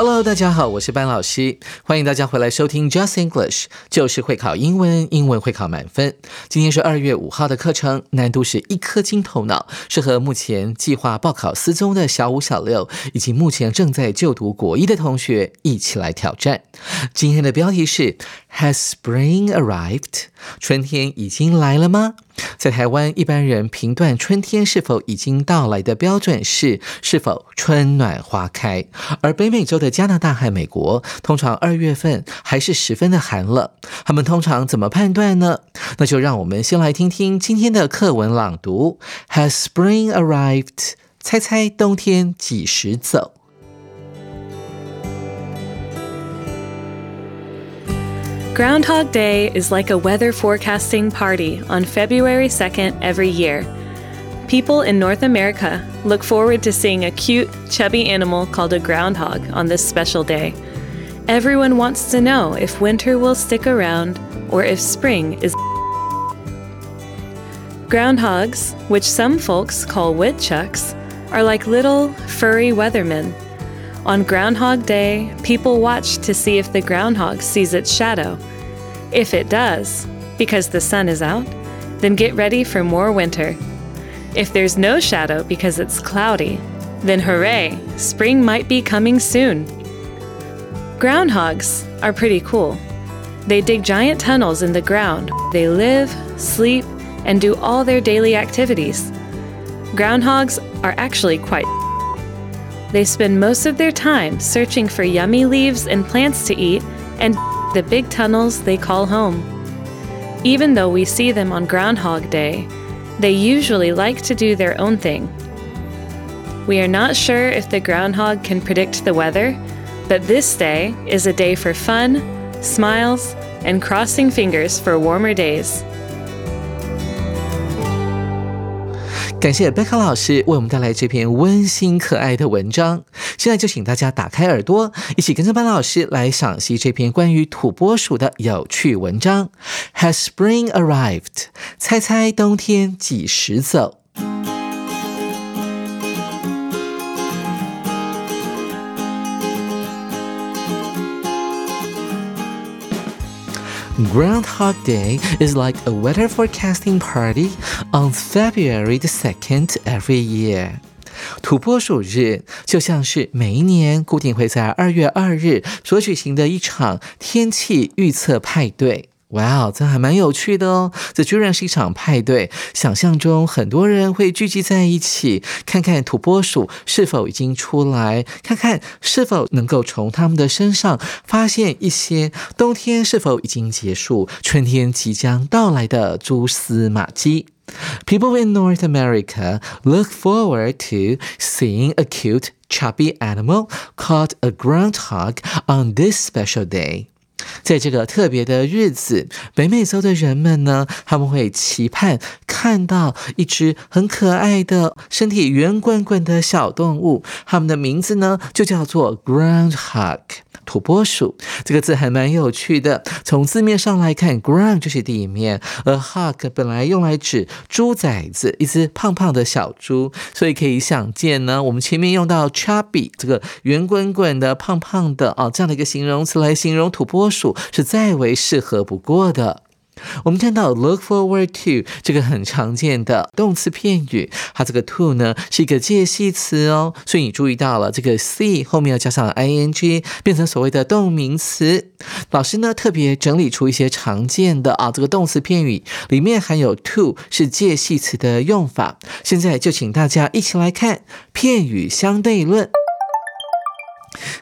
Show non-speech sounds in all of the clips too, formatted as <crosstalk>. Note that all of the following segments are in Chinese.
Hello，大家好，我是班老师，欢迎大家回来收听 Just English，就是会考英文，英文会考满分。今天是二月五号的课程，难度是一颗金头脑，适合目前计划报考四中的小五、小六，以及目前正在就读国一的同学一起来挑战。今天的标题是 Has Spring arrived？春天已经来了吗？在台湾，一般人评断春天是否已经到来的标准是是否春暖花开，而北美洲的加拿大和美国，通常二月份还是十分的寒冷。他们通常怎么判断呢？那就让我们先来听听今天的课文朗读。Has spring arrived？猜猜冬天几时走？Groundhog Day is like a weather forecasting party on February 2nd every year. People in North America look forward to seeing a cute, chubby animal called a groundhog on this special day. Everyone wants to know if winter will stick around or if spring is. Groundhogs, which some folks call woodchucks, are like little, furry weathermen. On Groundhog Day, people watch to see if the groundhog sees its shadow. If it does, because the sun is out, then get ready for more winter. If there's no shadow because it's cloudy, then hooray, spring might be coming soon. Groundhogs are pretty cool. They dig giant tunnels in the ground. They live, sleep, and do all their daily activities. Groundhogs are actually quite they spend most of their time searching for yummy leaves and plants to eat and <laughs> the big tunnels they call home. Even though we see them on Groundhog Day, they usually like to do their own thing. We are not sure if the groundhog can predict the weather, but this day is a day for fun, smiles, and crossing fingers for warmer days. 感谢贝克老师为我们带来这篇温馨可爱的文章。现在就请大家打开耳朵，一起跟着班老师来赏析这篇关于土拨鼠的有趣文章。Has spring arrived？猜猜冬天几时走 ？Groundhog Day is like a weather forecasting party on February the 2nd every year. 土拨鼠日就像是每一年固定会在二月二日所举行的一场天气预测派对。 哇哦，这还蛮有趣的哦！这居然是一场派对。想象中很多人会聚集在一起，看看土拨鼠是否已经出来，看看是否能够从他们的身上发现一些冬天是否已经结束、春天即将到来的蛛丝马迹。People in North America look forward to seeing a cute, chubby animal called a groundhog on this special day. 在这个特别的日子，北美洲的人们呢，他们会期盼看到一只很可爱的、身体圆滚滚的小动物，它们的名字呢就叫做 groundhog。土拨鼠这个字还蛮有趣的。从字面上来看，ground 就是地面，而 hog 本来用来指猪崽子，一只胖胖的小猪，所以可以想见呢，我们前面用到 chubby 这个圆滚滚的、胖胖的啊这样的一个形容词来形容土拨鼠，是再为适合不过的。我们看到 look forward to 这个很常见的动词片语，它这个 to 呢是一个介系词哦，所以你注意到了这个 see 后面要加上 ing，变成所谓的动名词。老师呢特别整理出一些常见的啊这个动词片语，里面含有 to 是介系词的用法。现在就请大家一起来看片语相对论。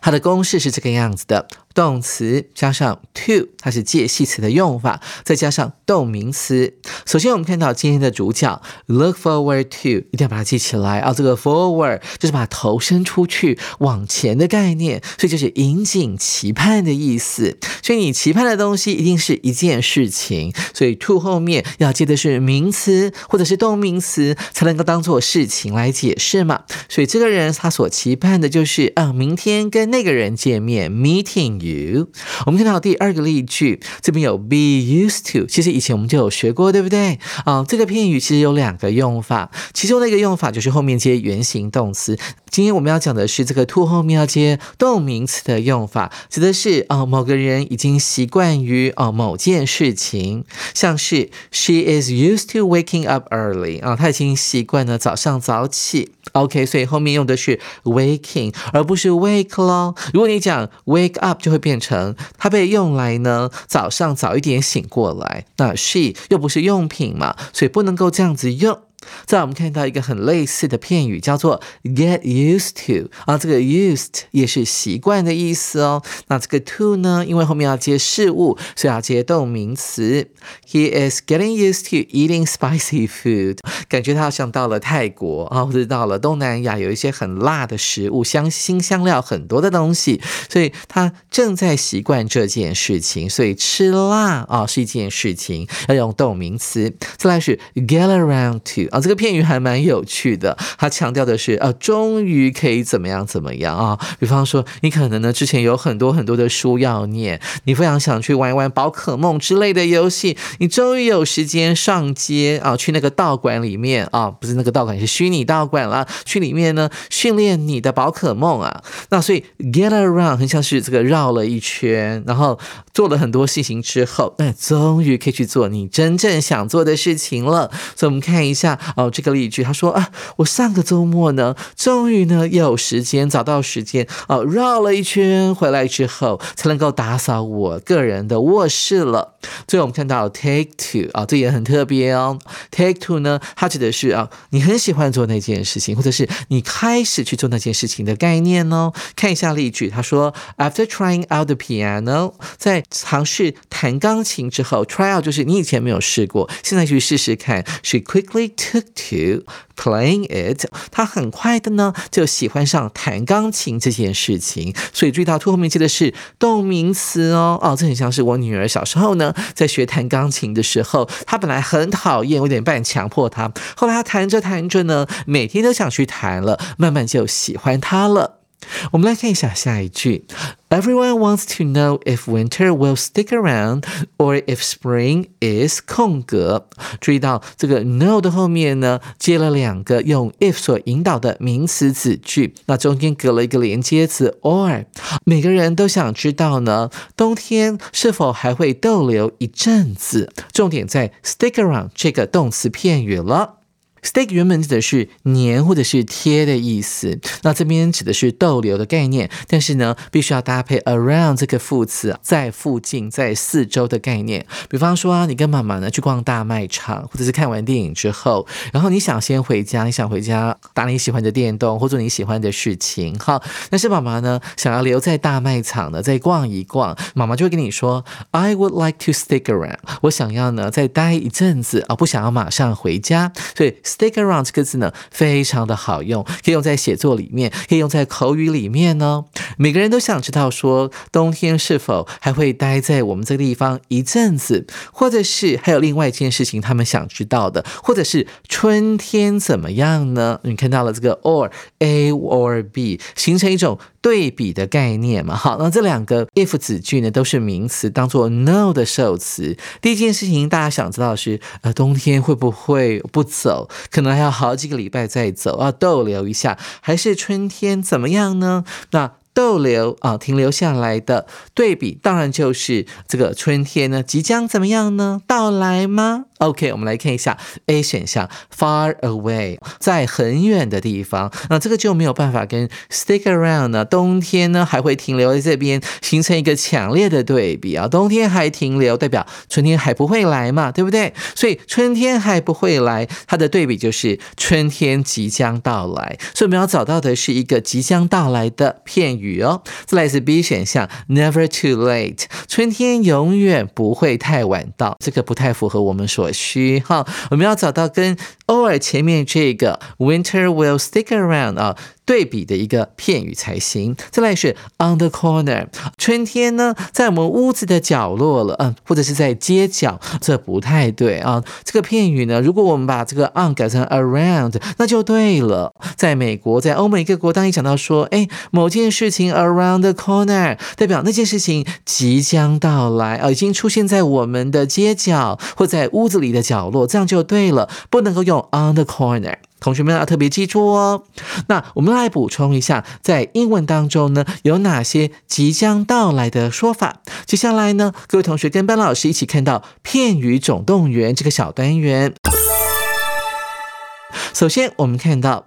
它的公式是这个样子的：动词加上 to，它是介系词的用法，再加上动名词。首先，我们看到今天的主角 look forward to，一定要把它记起来啊。这个 forward 就是把头伸出去往前的概念，所以就是引颈期盼的意思。所以你期盼的东西一定是一件事情，所以 to 后面要接的是名词或者是动名词，才能够当做事情来解释嘛。所以这个人他所期盼的就是啊，明天。跟那个人见面，meeting you。我们看到第二个例句，这边有 be used to，其实以前我们就有学过，对不对？啊，这个片语其实有两个用法，其中的一个用法就是后面接原形动词。今天我们要讲的是这个 to 后面要接动名词的用法，指的是啊某个人已经习惯于啊某件事情，像是 she is used to waking up early 啊，她已经习惯了早上早起。OK，所以后面用的是 waking，而不是 wake 咯。如果你讲 wake up，就会会变成它被用来呢早上早一点醒过来。那 she 又不是用品嘛，所以不能够这样子用。再我们看到一个很类似的片语，叫做 get used to 啊，这个 used 也是习惯的意思哦。那这个 to 呢，因为后面要接事物，所以要接动名词。He is getting used to eating spicy food，感觉他好像到了泰国啊，或者到了东南亚，有一些很辣的食物，香辛香料很多的东西，所以他正在习惯这件事情。所以吃辣啊是一件事情，要用动名词。再来是 get around to。啊，这个片语还蛮有趣的，它强调的是，呃，终于可以怎么样怎么样啊？比方说，你可能呢之前有很多很多的书要念，你非常想去玩一玩宝可梦之类的游戏，你终于有时间上街啊，去那个道馆里面啊，不是那个道馆，是虚拟道馆啦，去里面呢训练你的宝可梦啊。那所以 get around 很像是这个绕了一圈，然后做了很多事情之后，那终于可以去做你真正想做的事情了。所以我们看一下。哦，这个例句，他说啊，我上个周末呢，终于呢有时间找到时间哦，绕了一圈回来之后，才能够打扫我个人的卧室了。最后我们看到 take to 啊，这也很特别哦。take to 呢，它指的是啊，你很喜欢做那件事情，或者是你开始去做那件事情的概念哦。看一下例句，他说，After trying out the piano，在尝试弹钢琴之后，try out 就是你以前没有试过，现在去试试看。She quickly to took to playing it，他很快的呢就喜欢上弹钢琴这件事情。所以注意到 to 后面接的是动名词哦。哦，这很像是我女儿小时候呢。在学弹钢琴的时候，她本来很讨厌，有点半强迫她。后来她弹着弹着呢，每天都想去弹了，慢慢就喜欢它了。我们来看一下下一句。Everyone wants to know if winter will stick around or if spring is 空格。注意到这个 know 的后面呢，接了两个用 if 所引导的名词子句，那中间隔了一个连接词 or。每个人都想知道呢，冬天是否还会逗留一阵子？重点在 stick around 这个动词片语了。Stick 原本指的是粘或者是贴的意思，那这边指的是逗留的概念，但是呢，必须要搭配 around 这个副词，在附近、在四周的概念。比方说啊，你跟妈妈呢去逛大卖场，或者是看完电影之后，然后你想先回家，你想回家打你喜欢的电动或者你喜欢的事情，哈，但是妈妈呢想要留在大卖场呢再逛一逛，妈妈就会跟你说，I would like to stick around，我想要呢再待一阵子啊，不想要马上回家，所以。Stick around 这个字呢，非常的好用，可以用在写作里面，可以用在口语里面呢。每个人都想知道说，冬天是否还会待在我们这个地方一阵子，或者是还有另外一件事情，他们想知道的，或者是春天怎么样呢？你看到了这个 or a or b，形成一种。对比的概念嘛，好，那这两个 if 子句呢都是名词，当做 no 的受词。第一件事情大家想知道是，呃，冬天会不会不走？可能还要好几个礼拜再走，要逗留一下，还是春天怎么样呢？那。逗留啊，停留下来的对比，当然就是这个春天呢，即将怎么样呢？到来吗？OK，我们来看一下 A 选项，far away，在很远的地方。那这个就没有办法跟 stick around 呢，冬天呢还会停留在这边，形成一个强烈的对比啊。冬天还停留，代表春天还不会来嘛，对不对？所以春天还不会来，它的对比就是春天即将到来。所以我们要找到的是一个即将到来的片语。语哦。再来是 B 选项，Never too late，春天永远不会太晚到，这个不太符合我们所需哈。我们要找到跟偶尔前面这个 Winter will stick around 啊。对比的一个片语才行。再来是 on the corner，春天呢在我们屋子的角落了，嗯，或者是在街角，这不太对啊。这个片语呢，如果我们把这个 on 改成 around，那就对了。在美国，在欧美各国，当你讲到说，哎，某件事 around the corner，代表那件事情即将到来啊，已经出现在我们的街角或在屋子里的角落，这样就对了，不能够用 on the corner。同学们要特别记住哦。那我们来补充一下，在英文当中呢，有哪些即将到来的说法？接下来呢，各位同学跟班老师一起看到片语总动员这个小单元。首先，我们看到。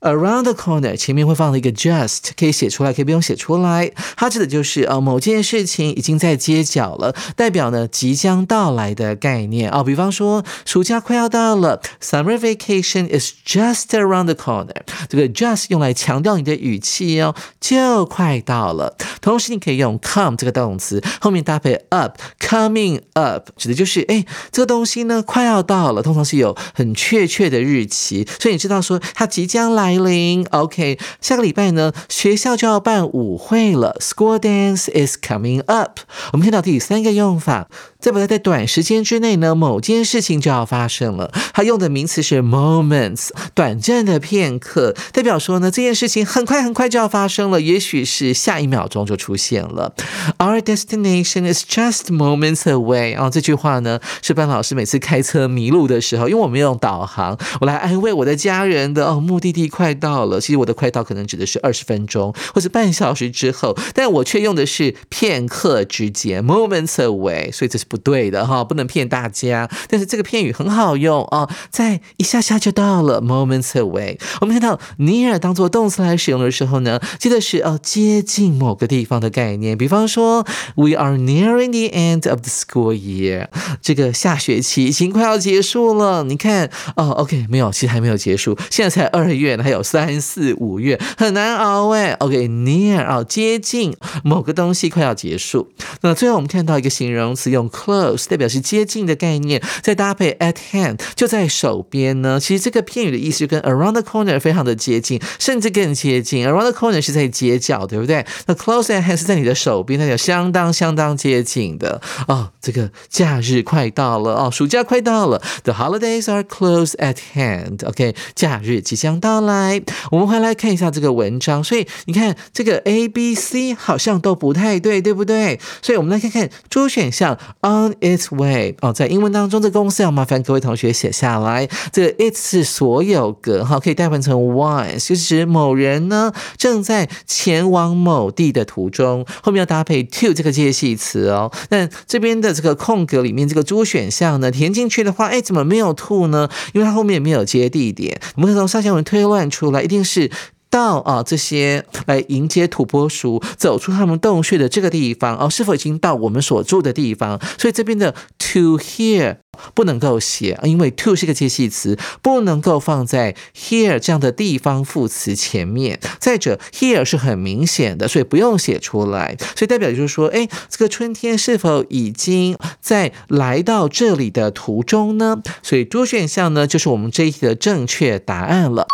Around the corner 前面会放了一个 just，可以写出来，可以不用写出来。它指的就是呃某件事情已经在街角了，代表呢即将到来的概念啊。比方说暑假快要到了，Summer vacation is just around the corner。这个 just 用来强调你的语气哦，就快到了。同时你可以用 come 这个动词后面搭配 up，coming up 指的就是哎这个东西呢快要到了，通常是有很确切的日期，所以你知道说它即将来。来临，OK，下个礼拜呢，学校就要办舞会了，School dance is coming up。我们看到第三个用法。在不在短时间之内呢？某件事情就要发生了。它用的名词是 moments，短暂的片刻，代表说呢，这件事情很快很快就要发生了，也许是下一秒钟就出现了。Our destination is just moments away。啊，这句话呢，是班老师每次开车迷路的时候，因为我没有导航，我来安慰我的家人的。哦，目的地快到了。其实我的快到可能指的是二十分钟或者半小时之后，但我却用的是片刻之间 moments away，所以这是。不对的哈，不能骗大家。但是这个片语很好用啊，在一下下就到了，moments away。我们看到 near 当做动词来使用的时候呢，记得是哦接近某个地方的概念。比方说，We are nearing the end of the school year。这个下学期已经快要结束了。你看哦，OK，没有，其实还没有结束，现在才二月呢，还有三四五月，很难熬哎。OK，near 啊，接近某个东西快要结束。那最后我们看到一个形容词用。Close 代表是接近的概念，再搭配 at hand 就在手边呢。其实这个片语的意思跟 around the corner 非常的接近，甚至更接近。Around the corner 是在街角，对不对？那 close at hand 是在你的手边，那就相当相当接近的哦。这个假日快到了哦，暑假快到了。The holidays are close at hand。OK，假日即将到来。我们回来看一下这个文章，所以你看这个 A、B、C 好像都不太对，对不对？所以我们来看看主选项。On its way 哦，在英文当中，这公式要麻烦各位同学写下来。这个 it 是所有格哈，可以代换成 one，就是指某人呢正在前往某地的途中，后面要搭配 to 这个介系词哦。那这边的这个空格里面这个主选项呢，填进去的话，哎，怎么没有 to 呢？因为它后面没有接地点。我们可以从上下文推断出来，一定是。到啊，这些来迎接土拨鼠走出他们洞穴的这个地方哦，是否已经到我们所住的地方？所以这边的 to here 不能够写，因为 to 是个介系词，不能够放在 here 这样的地方副词前面。再者，here 是很明显的，所以不用写出来。所以代表就是说，哎，这个春天是否已经在来到这里的途中呢？所以多选项呢，就是我们这一题的正确答案了。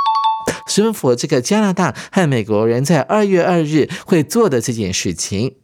十分符合这个加拿大和美国人在二月二日会做的这件事情。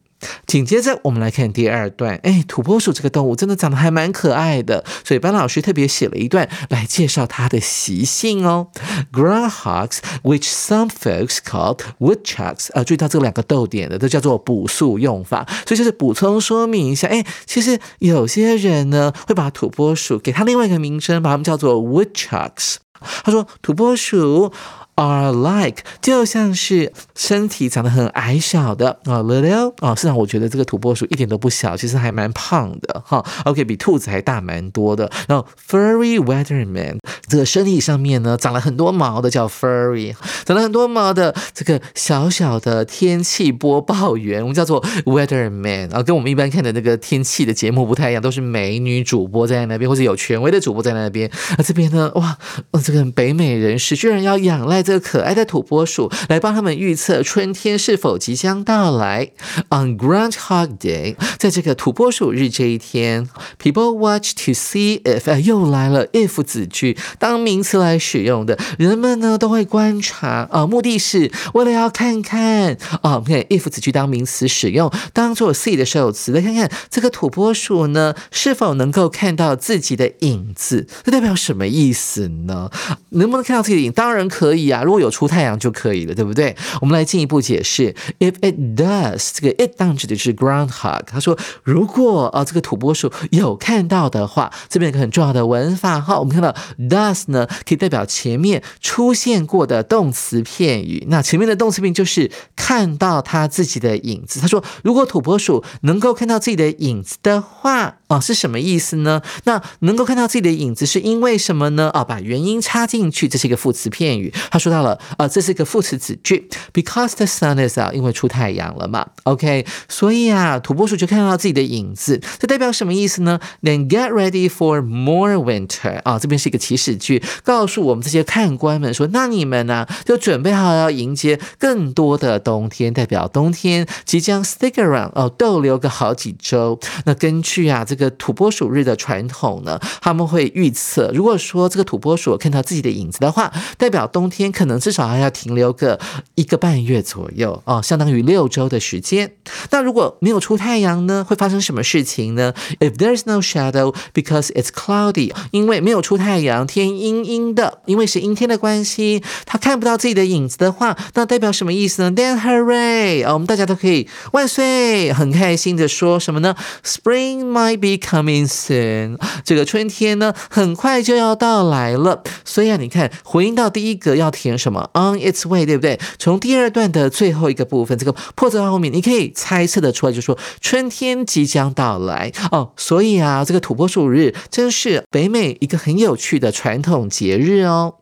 紧接着，我们来看第二段。哎，土拨鼠这个动物真的长得还蛮可爱的，所以班老师特别写了一段来介绍它的习性哦。Groundhogs, which some folks call woodchucks，啊，注意到这两个逗点的都叫做补数用法，所以就是补充说明一下。哎，其实有些人呢会把土拨鼠给它另外一个名称，把它们叫做 woodchucks。他说：“土拨鼠。” Are like 就像是身体长得很矮小的啊，little 啊，实际上我觉得这个土拨鼠一点都不小，其实还蛮胖的哈。OK，比兔子还大蛮多的。然后 furry weatherman 这个身体上面呢长了很多毛的叫 furry，长了很多毛的这个小小的天气播报员，我们叫做 weatherman 啊，跟我们一般看的那个天气的节目不太一样，都是美女主播在那边，或者有权威的主播在那边。那这边呢，哇，这个北美人士居然要仰赖。这可爱的土拨鼠来帮他们预测春天是否即将到来。On Groundhog Day，在这个土拨鼠日这一天，people watch to see if 又来了 if 子句当名词来使用的，人们呢都会观察啊，目的是为了要看看啊，我们看 if 子句当名词使用，当做 see 的受词，来看看这个土拨鼠呢是否能够看到自己的影子，这代表什么意思呢？能不能看到自己的影？当然可以啊，如果有出太阳就可以了，对不对？我们来进一步解释，if it does，这个 it 当指的是 groundhog。他说，如果啊这个土拨鼠有看到的话，这边有个很重要的文法哈，我们看到 does 呢可以代表前面出现过的动词片语，那前面的动词片就是看到他自己的影子。他说，如果土拨鼠能够看到自己的影子的话。啊，是什么意思呢？那能够看到自己的影子是因为什么呢？啊，把原因插进去，这是一个副词片语。他说到了，啊，这是一个副词子句，because the sun is out，因为出太阳了嘛。OK，所以啊，土拨鼠就看到自己的影子，这代表什么意思呢？Then get ready for more winter。啊，这边是一个祈使句，告诉我们这些看官们说，那你们呢，就准备好要迎接更多的冬天，代表冬天即将 stick around，哦，逗留个好几周。那根据啊，这。个土拨鼠日的传统呢，他们会预测，如果说这个土拨鼠看到自己的影子的话，代表冬天可能至少还要停留个一个半月左右哦，相当于六周的时间。那如果没有出太阳呢，会发生什么事情呢？If there's no shadow because it's cloudy，因为没有出太阳，天阴阴的，因为是阴天的关系，他看不到自己的影子的话，那代表什么意思呢？Then hooray！啊，我们大家都可以万岁，很开心的说什么呢？Spring might be Coming soon，这个春天呢，很快就要到来了。所以啊，你看，回应到第一个要填什么？On its way，对不对？从第二段的最后一个部分，这个破折号后面，你可以猜测的出来，就说春天即将到来哦。所以啊，这个土拨鼠日真是北美一个很有趣的传统节日哦。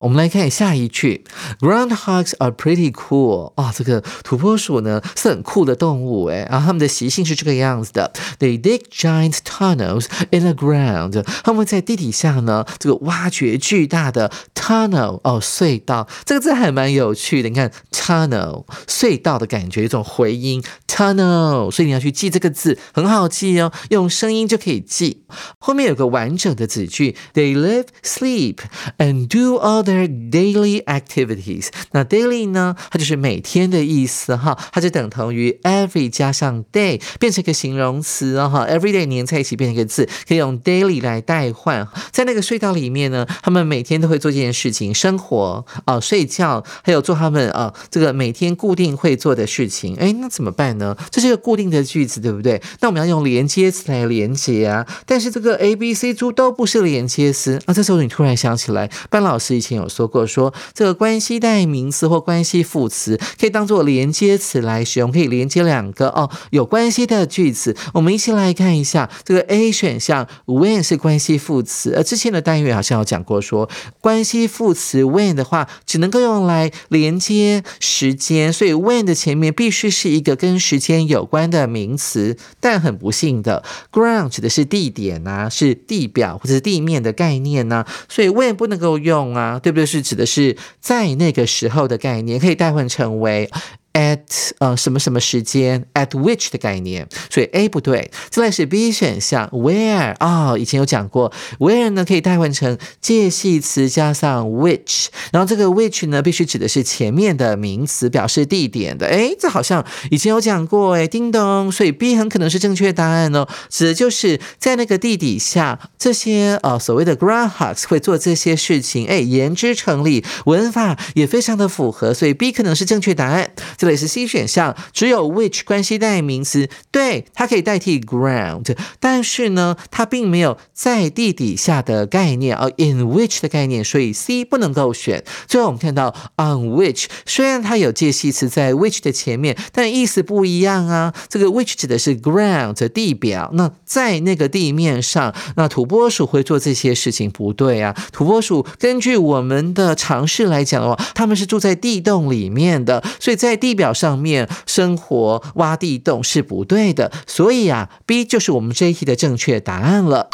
我们来看下一句，Groundhogs are pretty cool 啊，这个土拨鼠呢是很酷的动物诶，然后它们的习性是这个样子的，They dig giant tunnels in the ground，他们在地底下呢这个挖掘巨大的 tunnel 哦隧道，这个字还蛮有趣的，你看 tunnel 隧道的感觉，一种回音。Tunnel，所以你要去记这个字，很好记哦，用声音就可以记。后面有个完整的子句，They live, sleep and do all Their daily activities，那 daily 呢？它就是每天的意思哈，它就等同于 every 加上 day 变成一个形容词啊哈，every day 连在一起变成一个字，可以用 daily 来代换。在那个隧道里面呢，他们每天都会做这件事情，生活啊，睡觉，还有做他们啊这个每天固定会做的事情。哎，那怎么办呢？这是一个固定的句子，对不对？那我们要用连接词来连接啊。但是这个 A、B、C 猪都不是连接词啊。这时候你突然想起来，班老师以前。有说过，说这个关系代名词或关系副词可以当做连接词来使用，可以连接两个哦有关系的句子。我们一起来看一下这个 A 选项，when 是关系副词。而之前的单元好像有讲过，说关系副词 when 的话，只能够用来连接时间，所以 when 的前面必须是一个跟时间有关的名词。但很不幸的，ground 指的是地点呐，是地表或者是地面的概念呐，所以 when 不能够用啊。对不对？是指的是在那个时候的概念，可以代换成为。At 呃什么什么时间 at which 的概念，所以 A 不对。再来是 B 选项 where 啊，以前有讲过 where 呢可以代换成介系词加上 which，然后这个 which 呢必须指的是前面的名词，表示地点的。哎，这好像以前有讲过哎，叮咚，所以 B 很可能是正确答案哦，指的就是在那个地底下这些呃所谓的 groundhogs 会做这些事情，哎，言之成立，文法也非常的符合，所以 B 可能是正确答案。这里是 C 选项，只有 which 关系代名词，对，它可以代替 ground，但是呢，它并没有在地底下的概念啊，in which 的概念，所以 C 不能够选。最后我们看到 on which，虽然它有介系词在 which 的前面，但意思不一样啊。这个 which 指的是 ground 地表，那在那个地面上，那土拨鼠会做这些事情不对啊。土拨鼠根据我们的常识来讲的话，他们是住在地洞里面的，所以在地。地表上面生活挖地洞是不对的，所以啊，B 就是我们这一题的正确答案了。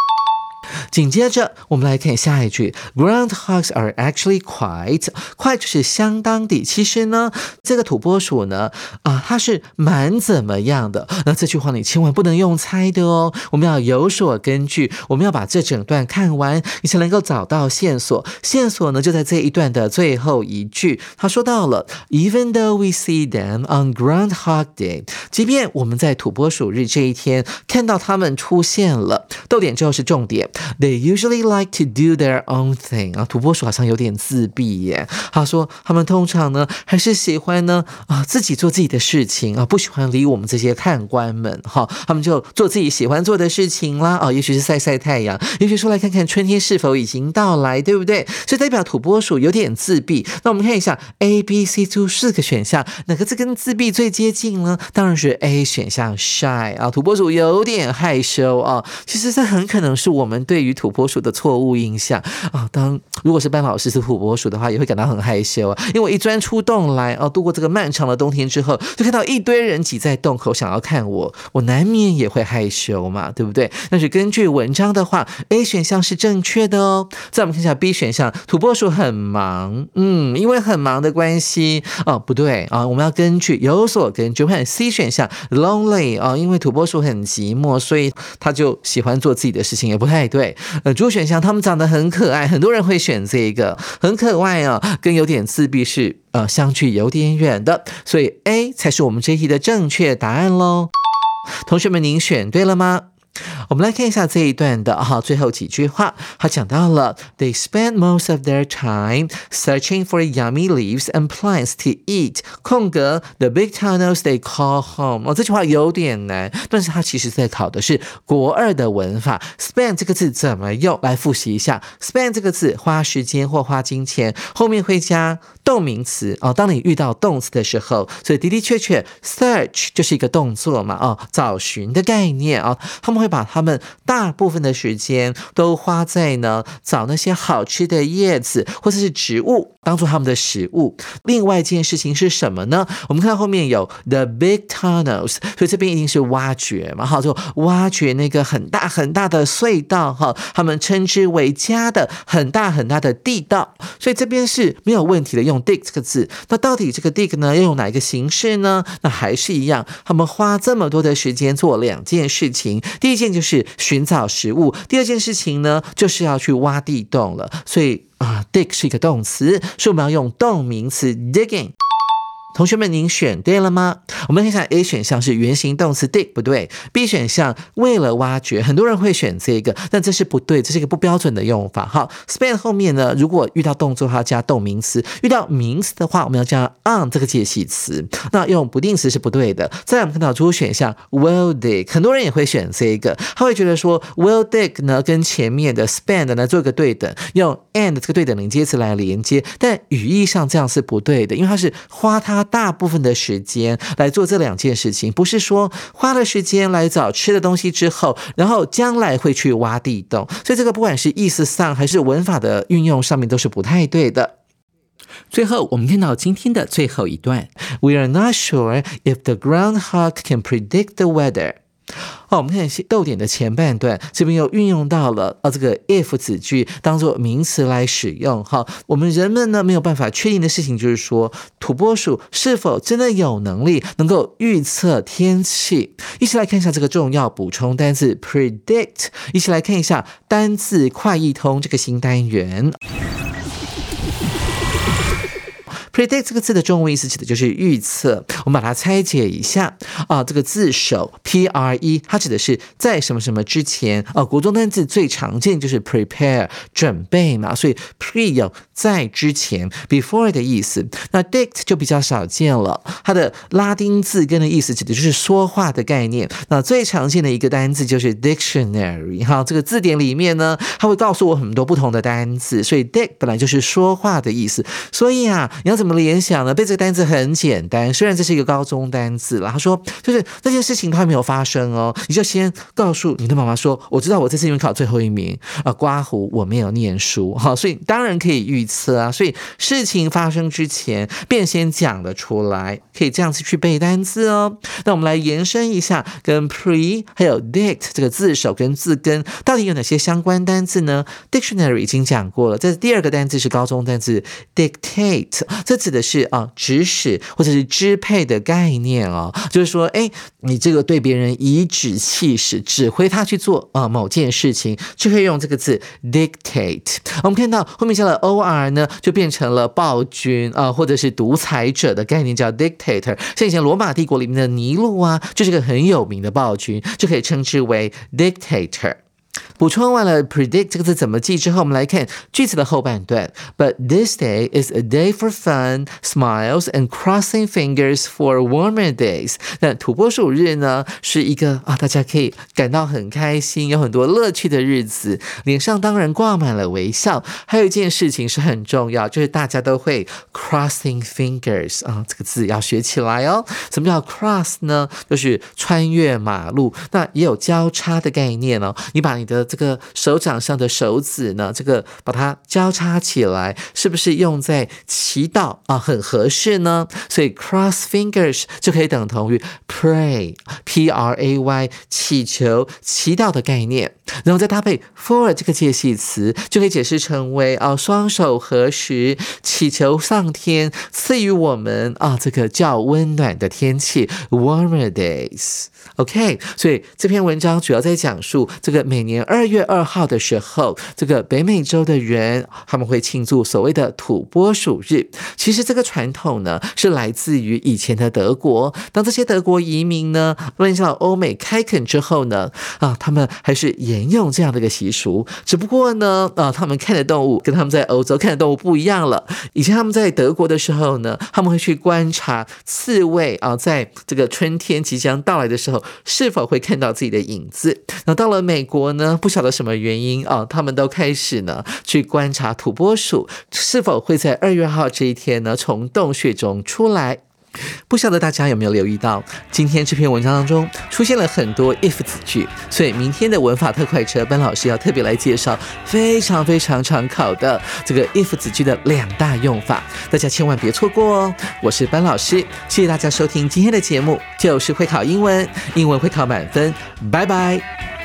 紧接着我们来看下一句，Groundhogs are actually quite，quite 是相当的。其实呢，这个土拨鼠呢，啊，它是蛮怎么样的？那这句话你千万不能用猜的哦，我们要有所根据，我们要把这整段看完，你才能够找到线索。线索呢，就在这一段的最后一句，他说到了，Even though we see them on Groundhog Day，即便我们在土拨鼠日这一天看到他们出现了，逗点之后是重点，They usually like to do their own thing 啊，土拨鼠好像有点自闭耶。他说他们通常呢还是喜欢呢啊自己做自己的事情啊，不喜欢理我们这些看官们哈，他们就做自己喜欢做的事情啦啊，也许是晒晒太阳，也许出来看看春天是否已经到来，对不对？所以代表土拨鼠有点自闭。那我们看一下 A、B、C、D 四个选项，哪个字跟自闭最接近呢？当然是 A 选项 shy 啊，土拨鼠有点害羞啊。其实这很可能是我们对于土拨鼠的错误印象啊。当如果是班老师是土拨鼠的话，也会感到很害羞啊。因为我一钻出洞来哦，度过这个漫长的冬天之后，就看到一堆人挤在洞口想要看我，我难免也会害羞嘛，对不对？但是根据文章的话，A 选项是正确的哦。再我们看一下 B 选项，土拨鼠很忙，嗯，因为很忙的关系哦，不对啊，我们要根据有所根据，看 C 选项 lonely 啊，因为土拨鼠很寂寞，所以他就喜欢做自己的事情，也不太对。呃，主选项他们长得很可爱，很多人会选这个，很可爱啊，跟有点自闭是呃相距有点远的，所以 A 才是我们这题的正确答案喽。同学们，您选对了吗？我们来看一下这一段的哈最后几句话，他讲到了 They spend most of their time searching for yummy leaves and plants to eat。空格 The big tunnels they call home。哦，这句话有点难，但是它其实在考的是国二的文法。Spend 这个字怎么用？来复习一下。Spend 这个字花时间或花金钱，后面会加动名词哦。当你遇到动词的时候，所以的的确确 search 就是一个动作嘛哦，找寻的概念啊，他们会把。他们大部分的时间都花在呢找那些好吃的叶子或者是植物当做他们的食物。另外一件事情是什么呢？我们看到后面有 the big tunnels，所以这边一定是挖掘嘛，好，就挖掘那个很大很大的隧道哈，他们称之为家的很大很大的地道，所以这边是没有问题的，用 dig 这个字。那到底这个 dig 呢要用哪一个形式呢？那还是一样，他们花这么多的时间做两件事情，第一件就。是寻找食物。第二件事情呢，就是要去挖地洞了。所以啊，dig 是一个动词，所以我们要用动名词 digging。同学们，您选对了吗？我们看一下 A 选项是原形动词 dig 不对，B 选项为了挖掘，很多人会选这个，但这是不对，这是一个不标准的用法。好，spend 后面呢，如果遇到动作的话加动名词，遇到名词的话，我们要加 on 这个介系词，那用不定式是不对的。再来我们看到 D 选项 will dig，很多人也会选这个，他会觉得说 will dig 呢跟前面的 spend 呢做一个对等，用 and 这个对等连接词来连接，但语义上这样是不对的，因为它是花它。大部分的时间来做这两件事情，不是说花了时间来找吃的东西之后，然后将来会去挖地洞。所以这个不管是意思上还是文法的运用上面都是不太对的。最后，我们看到今天的最后一段：We are not sure if the groundhog can predict the weather. 好，我们看逗点的前半段，这边又运用到了啊这个 if 子句当做名词来使用。好，我们人们呢没有办法确定的事情就是说，土拨鼠是否真的有能力能够预测天气？一起来看一下这个重要补充单字 predict。一起来看一下单字快译通这个新单元。Predict 这个字的中文意思指的就是预测。我们把它拆解一下啊，这个字首 p r e，它指的是在什么什么之前啊。国中单字最常见就是 prepare 准备嘛，所以 pre 有在之前 before 的意思。那 dict 就比较少见了，它的拉丁字根的意思指的就是说话的概念。那最常见的一个单字就是 dictionary 哈，这个字典里面呢，它会告诉我很多不同的单字，所以 dict 本来就是说话的意思。所以啊，你要怎怎么联想呢？背这个单词很简单，虽然这是一个高中单词了。他说，就是那件事情它还没有发生哦，你就先告诉你的妈妈说，我知道我这次英文考最后一名啊，刮胡我没有念书 <laughs> 哈，所以当然可以预测啊，所以事情发生之前便先讲了出来，可以这样子去背单词哦。那我们来延伸一下，跟 pre 还有 dict 这个字首跟字根到底有哪些相关单字呢？Dictionary 已经讲过了，这第二个单字是高中单词 dictate，这指的是啊指使或者是支配的概念哦，就是说，哎，你这个对别人颐指气使，指挥他去做啊某件事情，就可以用这个字 dictate。我们看到后面加了 or 呢，就变成了暴君啊，或者是独裁者的概念，叫 dictator。像以前罗马帝国里面的尼禄啊，就是个很有名的暴君，就可以称之为 dictator。补充完了 predict 这个字怎么记之后，我们来看句子的后半段。But this day is a day for fun, smiles, and crossing fingers for warmer days。那土拨鼠日呢，是一个啊，大家可以感到很开心，有很多乐趣的日子，脸上当然挂满了微笑。还有一件事情是很重要，就是大家都会 crossing fingers 啊，这个字要学起来哦。什么叫 cross 呢？就是穿越马路，那也有交叉的概念哦。你把你的这个手掌上的手指呢，这个把它交叉起来，是不是用在祈祷啊？很合适呢。所以 cross fingers 就可以等同于 pray，p r a y，祈求、祈祷的概念。然后再搭配 for 这个介系词，就可以解释成为啊，双手合十，祈求上天赐予我们啊这个较温暖的天气，warmer days。OK，所以这篇文章主要在讲述这个每年二月二号的时候，这个北美洲的人他们会庆祝所谓的土拨鼠日。其实这个传统呢是来自于以前的德国，当这些德国移民呢乱向欧美开垦之后呢，啊，他们还是沿用这样的一个习俗。只不过呢，啊，他们看的动物跟他们在欧洲看的动物不一样了。以前他们在德国的时候呢，他们会去观察刺猬啊，在这个春天即将到来的时候是否会看到自己的影子？那到了美国呢？不晓得什么原因啊，他们都开始呢去观察土拨鼠是否会在二月号这一天呢从洞穴中出来。不晓得大家有没有留意到，今天这篇文章当中出现了很多 if 子句，所以明天的文法特快车，班老师要特别来介绍非常非常常考的这个 if 子句的两大用法，大家千万别错过哦！我是班老师，谢谢大家收听今天的节目，就是会考英文，英文会考满分，拜拜。